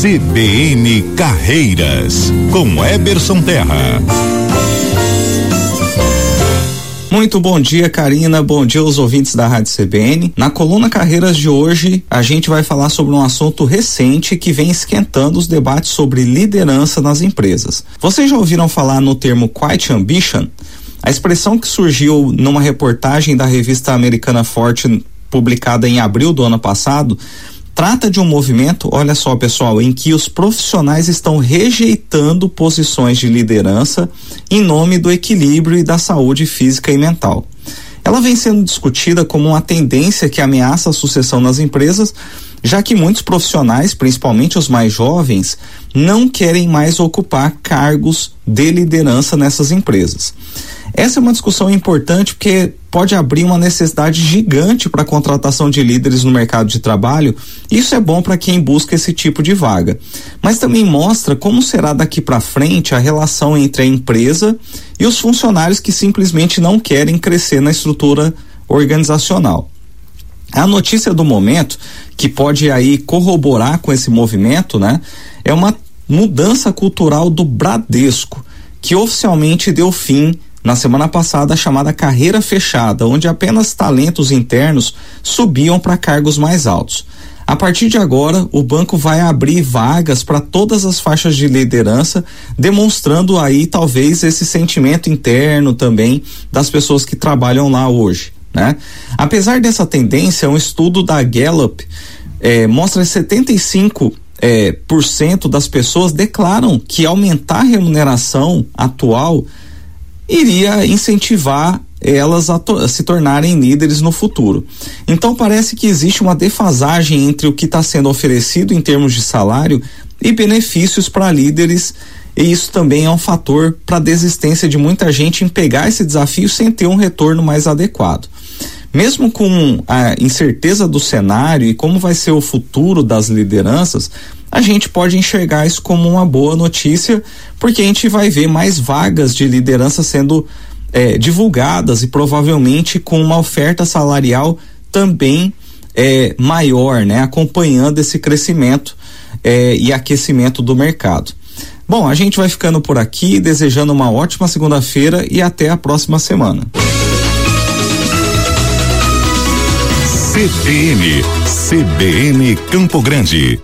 CBN Carreiras, com Eberson Terra. Muito bom dia, Karina. Bom dia aos ouvintes da Rádio CBN. Na coluna Carreiras de hoje, a gente vai falar sobre um assunto recente que vem esquentando os debates sobre liderança nas empresas. Vocês já ouviram falar no termo Quiet Ambition? A expressão que surgiu numa reportagem da revista americana Fortune, publicada em abril do ano passado, trata de um movimento, olha só pessoal, em que os profissionais estão rejeitando posições de liderança em nome do equilíbrio e da saúde física e mental. Ela vem sendo discutida como uma tendência que ameaça a sucessão nas empresas, já que muitos profissionais, principalmente os mais jovens, não querem mais ocupar cargos de liderança nessas empresas. Essa é uma discussão importante porque pode abrir uma necessidade gigante para a contratação de líderes no mercado de trabalho. Isso é bom para quem busca esse tipo de vaga. Mas também mostra como será daqui para frente a relação entre a empresa e os funcionários que simplesmente não querem crescer na estrutura organizacional. A notícia do momento, que pode aí corroborar com esse movimento, né, é uma mudança cultural do Bradesco, que oficialmente deu fim na semana passada a chamada carreira fechada, onde apenas talentos internos subiam para cargos mais altos. A partir de agora, o banco vai abrir vagas para todas as faixas de liderança, demonstrando aí talvez esse sentimento interno também das pessoas que trabalham lá hoje. Né? Apesar dessa tendência, um estudo da Gallup eh, mostra que 75 eh, por cento das pessoas declaram que aumentar a remuneração atual iria incentivar elas a, to a, se tornarem líderes no futuro. Então parece que existe uma defasagem entre o que está sendo oferecido em termos de salário e benefícios para líderes. E isso também é um fator para a desistência de muita gente em pegar esse desafio sem ter um retorno mais adequado. Mesmo com a incerteza do cenário e como vai ser o futuro das lideranças, a gente pode enxergar isso como uma boa notícia, porque a gente vai ver mais vagas de liderança sendo é, divulgadas e provavelmente com uma oferta salarial também é, maior, né? Acompanhando esse crescimento é, e aquecimento do mercado. Bom, a gente vai ficando por aqui, desejando uma ótima segunda-feira e até a próxima semana. CBN, CBN Campo Grande.